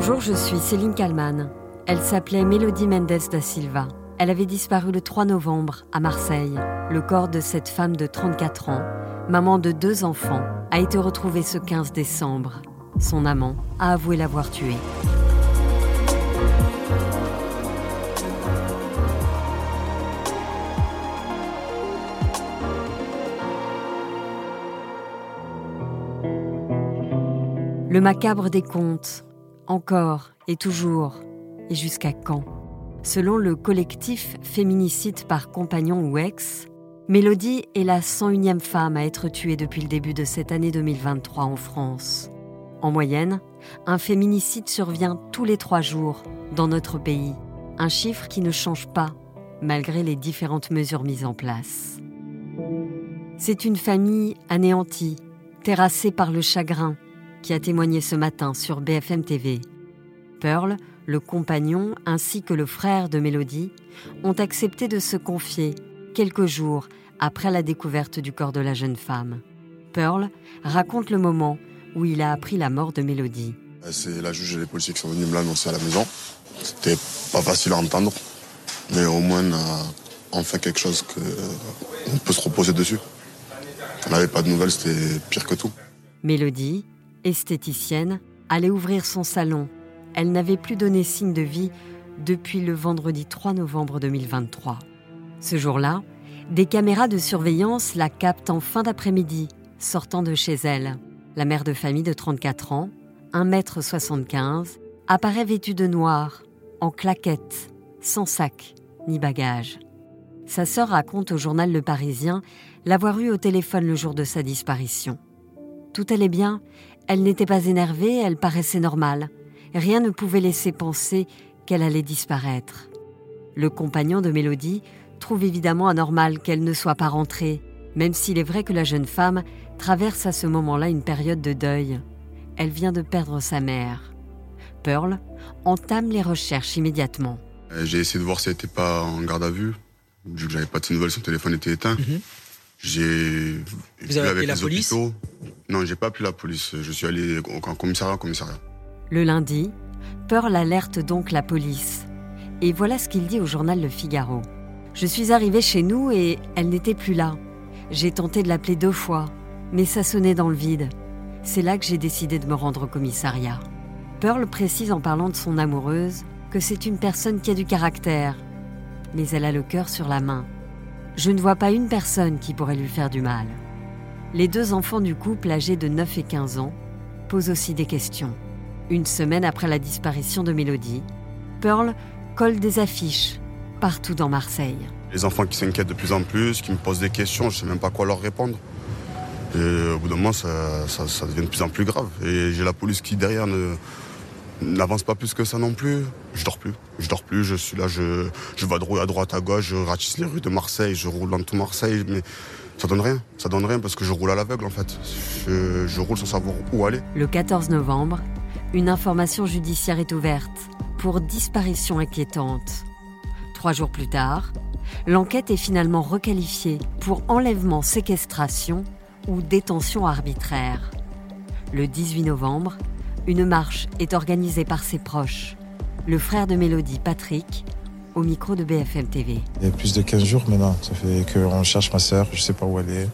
Bonjour, je suis Céline Kalman. Elle s'appelait Mélodie Mendes da Silva. Elle avait disparu le 3 novembre à Marseille. Le corps de cette femme de 34 ans, maman de deux enfants, a été retrouvé ce 15 décembre. Son amant a avoué l'avoir tuée. Le macabre des contes, encore et toujours, et jusqu'à quand? Selon le collectif Féminicide par compagnon ou ex, Mélodie est la 101e femme à être tuée depuis le début de cette année 2023 en France. En moyenne, un féminicide survient tous les trois jours dans notre pays, un chiffre qui ne change pas malgré les différentes mesures mises en place. C'est une famille anéantie, terrassée par le chagrin, qui a témoigné ce matin sur BFM TV. Pearl, le compagnon ainsi que le frère de Mélodie ont accepté de se confier quelques jours après la découverte du corps de la jeune femme. Pearl raconte le moment où il a appris la mort de Mélodie. C'est la juge et les policiers qui sont venus me l'annoncer à la maison. C'était pas facile à entendre, mais au moins on a enfin quelque chose qu'on peut se reposer dessus. On n'avait pas de nouvelles, c'était pire que tout. Mélodie, esthéticienne, allait ouvrir son salon. Elle n'avait plus donné signe de vie depuis le vendredi 3 novembre 2023. Ce jour-là, des caméras de surveillance la captent en fin d'après-midi, sortant de chez elle. La mère de famille de 34 ans, 1m75, apparaît vêtue de noir, en claquette, sans sac ni bagage. Sa sœur raconte au journal Le Parisien l'avoir eu au téléphone le jour de sa disparition. Tout allait bien, elle n'était pas énervée, elle paraissait normale. Rien ne pouvait laisser penser qu'elle allait disparaître. Le compagnon de Mélodie trouve évidemment anormal qu'elle ne soit pas rentrée, même s'il est vrai que la jeune femme traverse à ce moment-là une période de deuil. Elle vient de perdre sa mère. Pearl entame les recherches immédiatement. Euh, J'ai essayé de voir si elle n'était pas en garde à vue. Vu que j'avais pas de ses nouvelles, son téléphone était éteint. Mhm. J'ai Vous avez appelé la police? hôpitaux. Non, j'ai pas appelé la police. Je suis allé au en commissariat, en commissariat. Le lundi, Pearl alerte donc la police. Et voilà ce qu'il dit au journal Le Figaro. Je suis arrivée chez nous et elle n'était plus là. J'ai tenté de l'appeler deux fois, mais ça sonnait dans le vide. C'est là que j'ai décidé de me rendre au commissariat. Pearl précise en parlant de son amoureuse que c'est une personne qui a du caractère, mais elle a le cœur sur la main. Je ne vois pas une personne qui pourrait lui faire du mal. Les deux enfants du couple âgés de 9 et 15 ans posent aussi des questions. Une semaine après la disparition de Mélodie, Pearl colle des affiches partout dans Marseille. Les enfants qui s'inquiètent de plus en plus, qui me posent des questions, je sais même pas quoi leur répondre. Et au bout d'un moment, ça, ça- ça devient de plus en plus grave. Et j'ai la police qui derrière ne n'avance pas plus que ça non plus. Je dors plus. Je dors plus. Je suis là, je, je vadrouille à droite, à gauche, je ratisse les rues de Marseille, je roule dans tout Marseille, mais ça donne rien. Ça donne rien parce que je roule à l'aveugle en fait. Je, je roule sans savoir où aller. Le 14 novembre, une information judiciaire est ouverte pour disparition inquiétante. Trois jours plus tard, l'enquête est finalement requalifiée pour enlèvement, séquestration ou détention arbitraire. Le 18 novembre, une marche est organisée par ses proches. Le frère de Mélodie, Patrick, au micro de BFM TV. Il y a plus de 15 jours maintenant. Ça fait qu'on cherche ma sœur, je sais pas où elle est.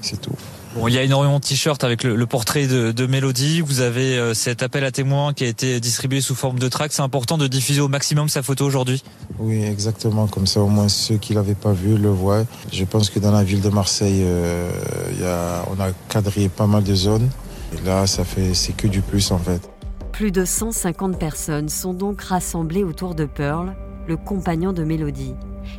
C'est tout. Bon, il y a énormément de t-shirts avec le, le portrait de, de Mélodie. Vous avez euh, cet appel à témoins qui a été distribué sous forme de tract. C'est important de diffuser au maximum sa photo aujourd'hui. Oui, exactement. Comme ça, au moins ceux qui l'avaient pas vu le voient. Je pense que dans la ville de Marseille, euh, il y a, on a quadrillé pas mal de zones. Et là, ça fait, c'est que du plus en fait. Plus de 150 personnes sont donc rassemblées autour de Pearl, le compagnon de Mélodie,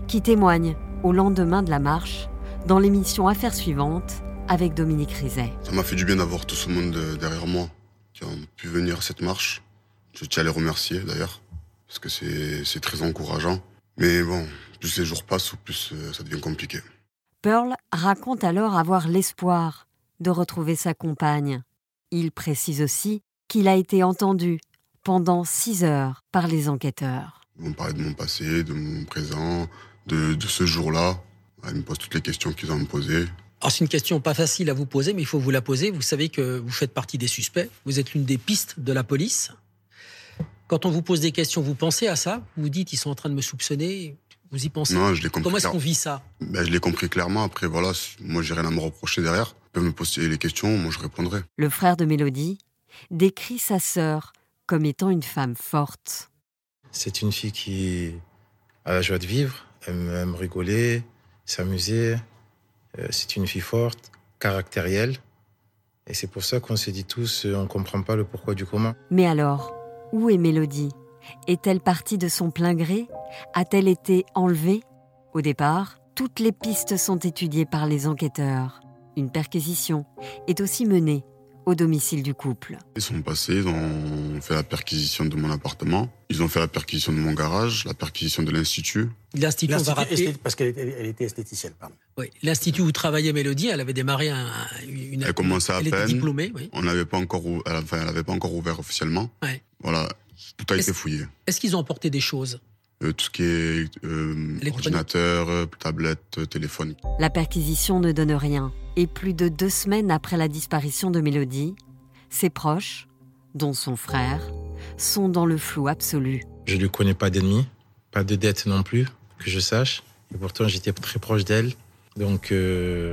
qui témoigne au lendemain de la marche dans l'émission Affaires suivantes avec Dominique Rizet. Ça m'a fait du bien d'avoir tout ce monde euh, derrière moi qui ont pu venir à cette marche. Je tiens à les remercier d'ailleurs, parce que c'est très encourageant. Mais bon, plus les jours passent, plus euh, ça devient compliqué. Pearl raconte alors avoir l'espoir de retrouver sa compagne. Il précise aussi qu'il a été entendu pendant six heures par les enquêteurs. Ils vont parler de mon passé, de mon présent, de, de ce jour-là. Ils me posent toutes les questions qu'ils ont à me poser. Alors c'est une question pas facile à vous poser, mais il faut vous la poser. Vous savez que vous faites partie des suspects. Vous êtes l'une des pistes de la police. Quand on vous pose des questions, vous pensez à ça Vous vous dites, ils sont en train de me soupçonner vous y pensez Non, je l'ai compris. Comment est-ce qu'on vit ça? Ben, Je l'ai compris clairement. Après, voilà, moi, j'ai rien à me reprocher derrière. Ils peuvent me poser les questions, moi, je répondrai. Le frère de Mélodie décrit sa sœur comme étant une femme forte. C'est une fille qui a la joie de vivre, elle aime rigoler, s'amuser. Euh, c'est une fille forte, caractérielle. Et c'est pour ça qu'on se dit tous, euh, on ne comprend pas le pourquoi du comment. Mais alors, où est Mélodie? Est-elle partie de son plein gré? A-t-elle été enlevée? Au départ, toutes les pistes sont étudiées par les enquêteurs. Une perquisition est aussi menée au domicile du couple. Ils sont passés, ils ont fait la perquisition de mon appartement, ils ont fait la perquisition de mon garage, la perquisition de l'Institut. L'Institut, on va rappeler... Parce qu'elle était, esthéticienne, pardon. Oui, l'Institut où travaillait Mélodie, elle avait démarré un, une... Elle commençait à elle peine. Était diplômée, oui. On n'avait pas encore, enfin, elle n'avait pas encore ouvert officiellement. Ouais. Voilà, tout a été fouillé. Est-ce qu'ils ont emporté des choses? Tout ce qui est euh, ordinateur, euh, tablette, téléphone. La perquisition ne donne rien. Et plus de deux semaines après la disparition de Mélodie, ses proches, dont son frère, sont dans le flou absolu. Je ne lui connais pas d'ennemis, pas de dette non plus, que je sache. Et pourtant, j'étais très proche d'elle. Donc,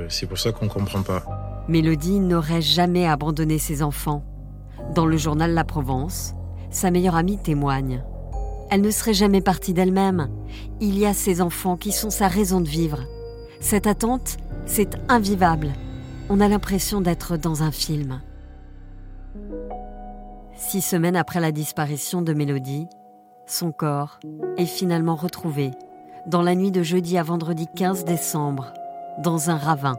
c'est pour ça qu'on ne comprend pas. Mélodie n'aurait jamais abandonné ses enfants. Dans le journal La Provence, sa meilleure amie témoigne. Elle ne serait jamais partie d'elle-même. Il y a ses enfants qui sont sa raison de vivre. Cette attente, c'est invivable. On a l'impression d'être dans un film. Six semaines après la disparition de Mélodie, son corps est finalement retrouvé dans la nuit de jeudi à vendredi 15 décembre, dans un ravin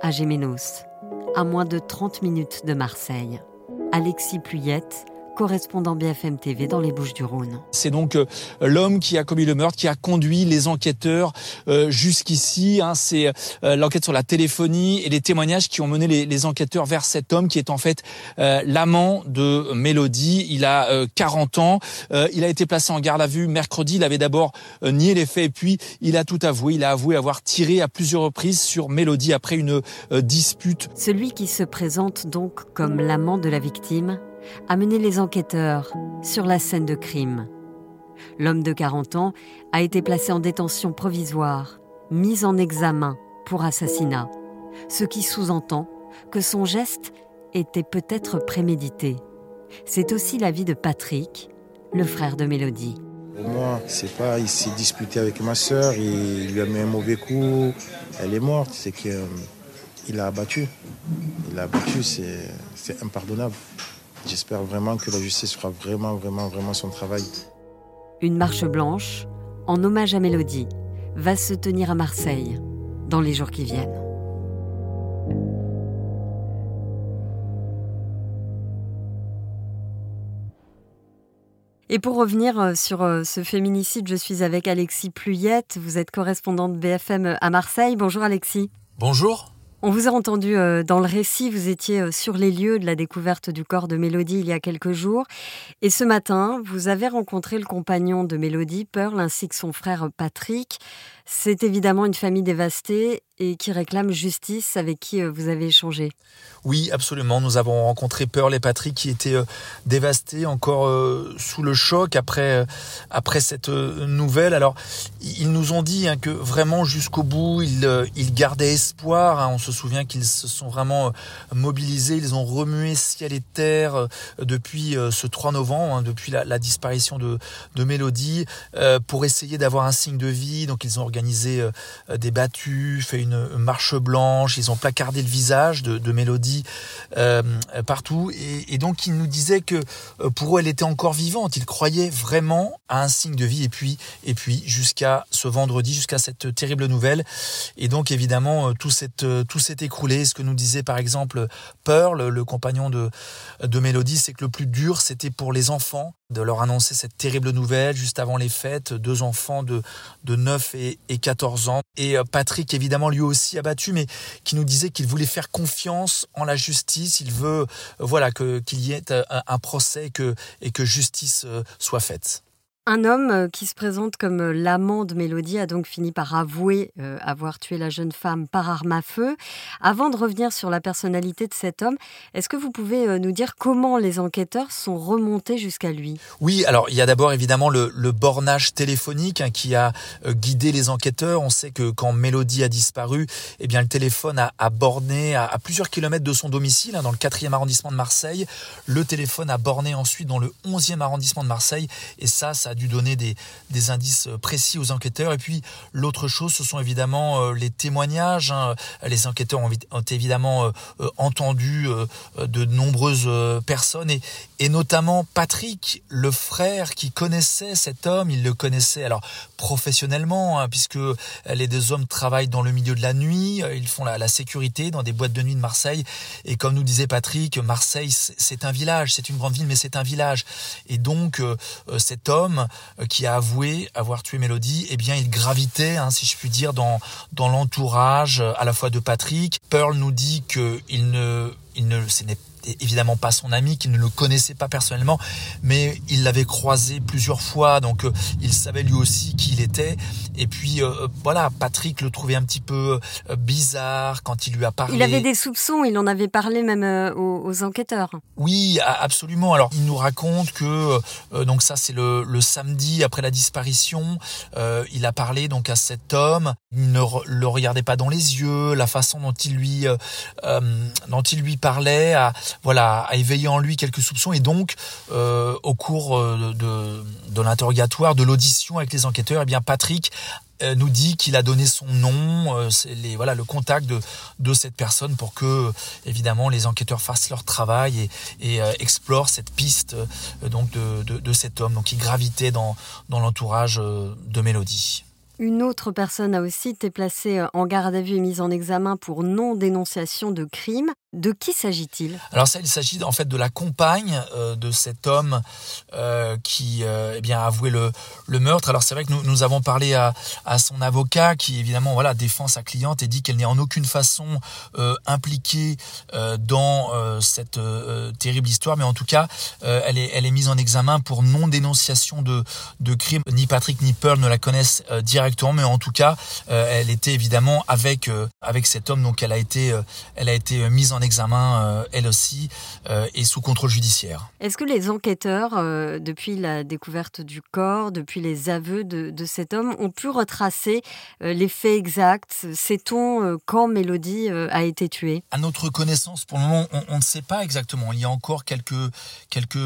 à Gémenos, à moins de 30 minutes de Marseille. Alexis Pluyette correspondant BFM TV dans les Bouches-du-Rhône. C'est donc euh, l'homme qui a commis le meurtre, qui a conduit les enquêteurs euh, jusqu'ici. Hein. c'est euh, l'enquête sur la téléphonie et les témoignages qui ont mené les, enquêteurs vers cet homme qui est en fait l'amant de Mélodie. Il a 40 ans. il a été placé en garde à vue mercredi. Il avait d'abord nié les faits et puis il a tout avoué. Il a avoué avoir tiré à plusieurs reprises sur Mélodie après une dispute. Celui qui se présente donc comme l'amant de la victime a mené les enquêteurs sur la scène de crime. L'homme de 40 ans a été placé en détention provisoire, mis en examen pour assassinat, ce qui sous-entend que son geste était peut-être prémédité. C'est aussi l'avis de Patrick, le frère de Mélodie. Moi, c'est pas, il s'est disputé avec ma sœur, il lui a mis un mauvais coup, elle est morte, c'est qu'il euh, a abattu. Il a abattu, c'est impardonnable. J'espère vraiment que la justice fera vraiment, vraiment, vraiment son travail. Une marche blanche, en hommage à Mélodie, va se tenir à Marseille dans les jours qui viennent. Et pour revenir euh, sur euh, ce féminicide, je suis avec Alexis Pluyette. Vous êtes correspondante BFM à Marseille. Bonjour Alexis. Bonjour. On vous a entendu euh, dans le récit, vous étiez euh, sur les lieux de la découverte du corps de Mélodie il y a quelques jours. Et ce matin, vous avez rencontré le compagnon de Mélodie, Pearl, ainsi que son frère Patrick. C'est évidemment une famille dévastée et qui réclame justice avec qui euh, vous avez échangé. Oui, absolument. Nous avons rencontré Pearl et Patrick qui étaient euh, dévastés, encore euh, sous le choc après après cette nouvelle. Alors, ils nous ont dit hein, que vraiment jusqu'au bout, ils, ils gardaient espoir. Hein. Se souvient qu'ils se sont vraiment mobilisés. Ils ont remué ciel et terre depuis ce 3 novembre, hein, depuis la, disparition de, de Mélodie, pour essayer d'avoir un signe de vie. Donc, ils ont organisé des battues, fait une marche blanche, ils ont placardé le visage de, Mélodie euh, partout, et, donc ils nous disaient que euh, pour eux elle était encore vivante, ils croyaient vraiment à un signe de vie, et puis et puis jusqu'à ce vendredi, jusqu'à cette terrible nouvelle, et donc évidemment euh, tout tout s'est écroulé. Ce que nous disait par exemple Pearl, le compagnon de de Mélodie, c'est que le plus dur c'était pour les enfants de leur annoncer cette terrible nouvelle juste avant les fêtes, deux enfants de, de 9 et, et 14 ans. Et Patrick, évidemment, lui aussi abattu, mais qui nous disait qu'il voulait faire confiance en la justice. Il veut, euh, voilà, qu'il y ait un procès et que justice euh, soit faite. Un homme euh, qui se présente comme euh, l'amant de Mélodie a donc fini par avouer euh, avoir tué la jeune femme par arme à feu. Avant de revenir sur la personnalité de cet homme, est-ce que vous pouvez nous dire comment les enquêteurs sont remontés jusqu'à lui? Oui, alors il y a d'abord évidemment le, bornage téléphonique hein, qui a guidé les enquêteurs. On sait que quand Mélodie a disparu, eh bien le téléphone a, borné à, plusieurs kilomètres de son domicile, hein, dans le 4e arrondissement de Marseille. Le téléphone a borné ensuite dans le 11e arrondissement de Marseille, et ça, ça dû donner des, indices précis aux enquêteurs. Et puis l'autre chose, ce sont évidemment euh, les témoignages. Hein. Les enquêteurs ont, ont évidemment euh, euh, entendu de nombreuses personnes et, et notamment Patrick, le frère qui connaissait cet homme. Il le connaissait alors professionnellement hein, puisque les deux hommes travaillent dans le milieu de la nuit. Ils font la, sécurité dans des boîtes de nuit de Marseille. Et comme nous disait Patrick, Marseille c'est un village, c'est une grande ville, mais c'est un village. Et donc cet homme euh, qui a avoué avoir tué Mélodie, eh bien, il gravitait, hein, si je puis dire, dans, dans l'entourage euh, à la fois de Patrick. Pearl nous dit qu'il ne, il ne, ce n'est évidemment pas son ami, qu'il ne le connaissait pas personnellement, mais il l'avait croisé plusieurs fois, donc euh, il savait lui aussi qui il était. Et puis euh, euh, voilà, Patrick le trouvait un petit peu bizarre quand il lui a parlé. Il avait des soupçons, il en avait parlé même aux, enquêteurs. Oui, absolument. Alors il nous raconte que donc ça c'est le, le, samedi après la disparition, il a parlé donc à cet homme. Il ne le regardait pas dans les yeux, la façon dont il lui dont il lui parlait a, voilà, a éveillé en lui quelques soupçons et donc euh, au cours euh, de, de l'interrogatoire, de l'audition avec les enquêteurs, eh bien Patrick euh, nous dit qu'il a donné son nom, c'est les, voilà le contact de, de cette personne pour que évidemment les enquêteurs fassent leur travail et, et explorent cette piste donc de, de, de, cet homme donc qui gravitait dans, dans l'entourage de Mélodie. Une autre personne a aussi été placée en garde à vue et mise en examen pour non-dénonciation de crime. De qui s'agit-il? Alors ça, il s'agit en fait de la compagne euh, de cet homme euh, qui euh, eh bien a avoué le, meurtre. Alors c'est vrai que nous, avons parlé à, son avocat qui évidemment voilà défend sa cliente et dit qu'elle n'est en aucune façon impliquée dans cette terrible histoire, mais en tout cas elle est mise en examen pour non dénonciation de de crime. Ni Patrick ni Pearl ne la connaissent directement, mais en tout cas elle était évidemment avec avec cet homme, donc elle a été elle a été mise en examen, euh, elle aussi, euh, et sous contrôle judiciaire. Est-ce que les enquêteurs, euh, depuis la découverte du corps, depuis les aveux de, cet homme, ont pu retracer les faits exacts? Sait-on quand Mélodie a été tuée? À notre connaissance, pour le moment, on, ne sait pas exactement. Il y a encore quelques, quelques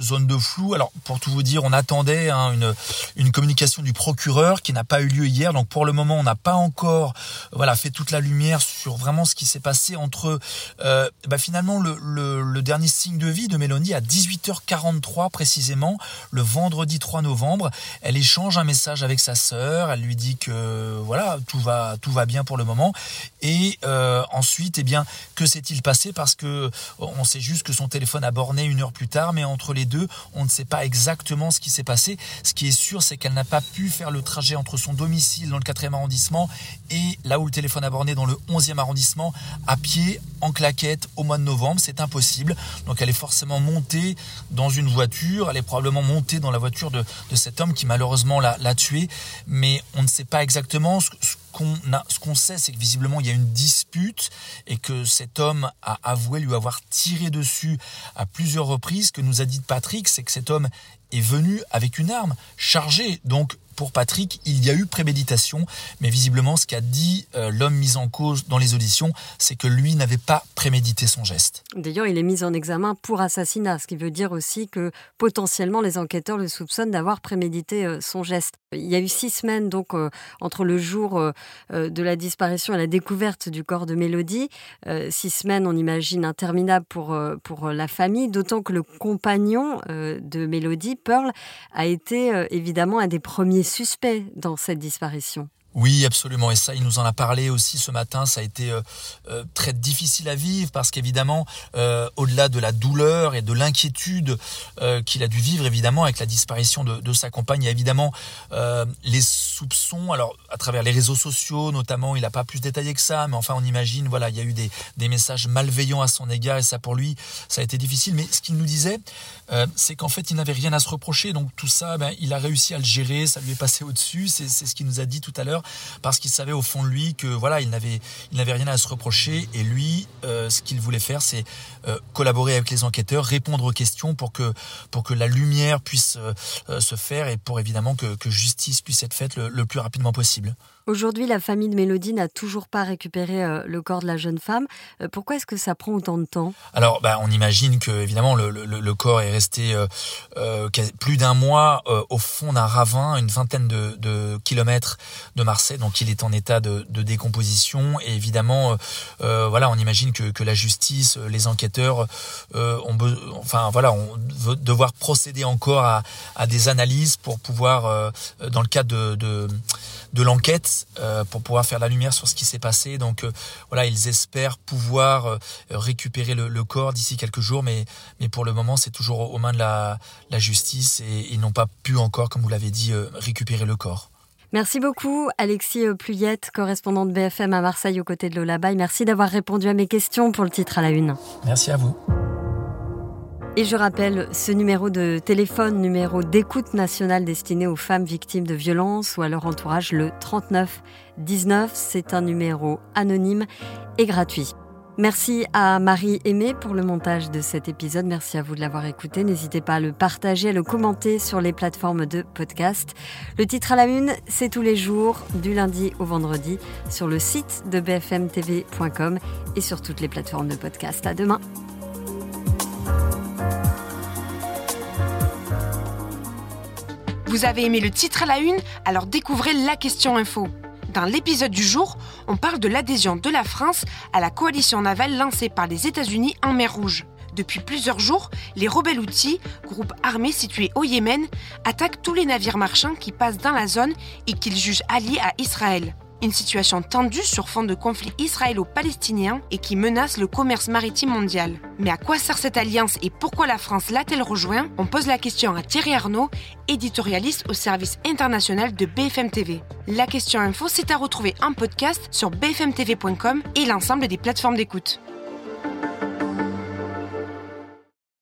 zones de flou. Alors, pour tout vous dire, on attendait hein, une, une communication du procureur qui n'a pas eu lieu hier. Donc, pour le moment, on n'a pas encore voilà, fait toute la lumière sur vraiment ce qui s'est passé entre euh, bah finalement le, dernier signe de vie de Mélanie à 18h43 précisément, le vendredi 3 novembre, elle échange un message avec sa sœur, elle lui dit que voilà tout va tout va bien pour le moment. Et euh, ensuite eh bien que s'est-il passé? Parce que on sait juste que son téléphone a borné une heure plus tard, mais entre les deux on ne sait pas exactement ce qui s'est passé. Ce qui est sûr c'est qu'elle n'a pas pu faire le trajet entre son domicile dans le 4e arrondissement et là où le téléphone a borné dans le 11e arrondissement à pied en claquette au mois de novembre, c'est impossible. Donc elle est forcément montée dans une voiture, elle est probablement montée dans la voiture de, cet homme qui malheureusement l'a tué, mais on ne sait pas exactement ce, qu'on ce qu'on sait, c'est que visiblement il y a une dispute et que cet homme a avoué lui avoir tiré dessus à plusieurs reprises. Ce que nous a dit Patrick, c'est que cet homme est venu avec une arme chargée. Donc pour Patrick, il y a eu préméditation, mais visiblement ce qu'a dit euh, l'homme mis en cause dans les auditions, c'est que lui n'avait pas prémédité son geste. D'ailleurs, il est mis en examen pour assassinat, ce qui veut dire aussi que potentiellement les enquêteurs le soupçonnent d'avoir prémédité euh, son geste. Il y a eu six semaines donc euh, entre le jour de la disparition et la découverte du corps de Mélodie. six semaines, on imagine, interminables pour, pour la famille, d'autant que le compagnon de Mélodie, Pearl, a été évidemment un des premiers suspect dans cette disparition. Oui, absolument. Et ça, il nous en a parlé aussi ce matin. Ça a été euh, euh, très difficile à vivre parce qu'évidemment, euh, au-delà de la douleur et de l'inquiétude qu'il a dû vivre, évidemment, avec la disparition de, sa compagne, il y a évidemment les soupçons. Alors, à travers les réseaux sociaux, notamment, il n'a pas plus détaillé que ça, mais enfin, on imagine, voilà, il y a eu des, des messages malveillants à son égard et ça, pour lui, ça a été difficile. Mais ce qu'il nous disait, c'est qu'en fait, il n'avait rien à se reprocher. Donc, tout ça, ben, il a réussi à le gérer. Ça lui est passé au-dessus. C'est ce qu'il nous a dit tout à l'heure parce qu'il savait au fond de lui que voilà, il n'avait il n'avait rien à se reprocher et lui, euh, ce qu'il voulait faire, c'est euh, collaborer avec les enquêteurs, répondre aux questions pour que pour que la lumière puisse euh, se faire et pour évidemment que, justice puisse être faite le plus rapidement possible. Aujourd'hui, la famille de Mélodie n'a toujours pas récupéré le corps de la jeune femme. Pourquoi est-ce que ça prend autant de temps? Alors, bah, on imagine que évidemment le, le, le corps est resté euh, plus d'un mois au fond d'un ravin, une vingtaine de, de, kilomètres de Donc il est en état de, décomposition. Et évidemment, voilà, on imagine que, la justice, les enquêteurs, ont, enfin voilà, on va devoir procéder encore à, des analyses pour pouvoir, dans le cadre de, l'enquête euh, pour pouvoir faire la lumière sur ce qui s'est passé. Donc euh, voilà, ils espèrent pouvoir euh, récupérer le, corps d'ici quelques jours, mais pour le moment, c'est toujours aux mains de la, justice et ils n'ont pas pu encore, comme vous l'avez dit, récupérer le corps. Merci beaucoup, Alexis Pluyette, correspondant de BFM à Marseille aux côtés de Lola Bay. Merci d'avoir répondu à mes questions pour le titre à la une. Merci à vous. Et je rappelle ce numéro de téléphone, numéro d'écoute nationale destiné aux femmes victimes de violences ou à leur entourage, le 39 19. C'est un numéro anonyme et gratuit. Merci à Marie Aimé pour le montage de cet épisode. Merci à vous de l'avoir écouté. N'hésitez pas à le partager, à le commenter sur les plateformes de podcast. Le titre à la une, c'est tous les jours, du lundi au vendredi, sur le site de bfmtv.com et sur toutes les plateformes de podcast. À demain. Vous avez aimé le titre à la une? Alors découvrez la question info. Dans l'épisode du jour, on parle de l'adhésion de la France à la coalition navale lancée par les États-Unis en mer Rouge. Depuis plusieurs jours, les rebelles outils, groupe armé situé au Yémen, attaquent tous les navires marchands qui passent dans la zone et qu'ils jugent alliés à Israël. Une situation tendue sur fond de conflit israélo-palestinien et qui menace le commerce maritime mondial. Mais à quoi sert cette alliance et pourquoi la France l'a-t-elle rejoint? On pose la question à Thierry Arnaud, éditorialiste au service international de BFM TV. La question info, c'est à retrouver en podcast sur bfmtv.com et l'ensemble des plateformes d'écoute.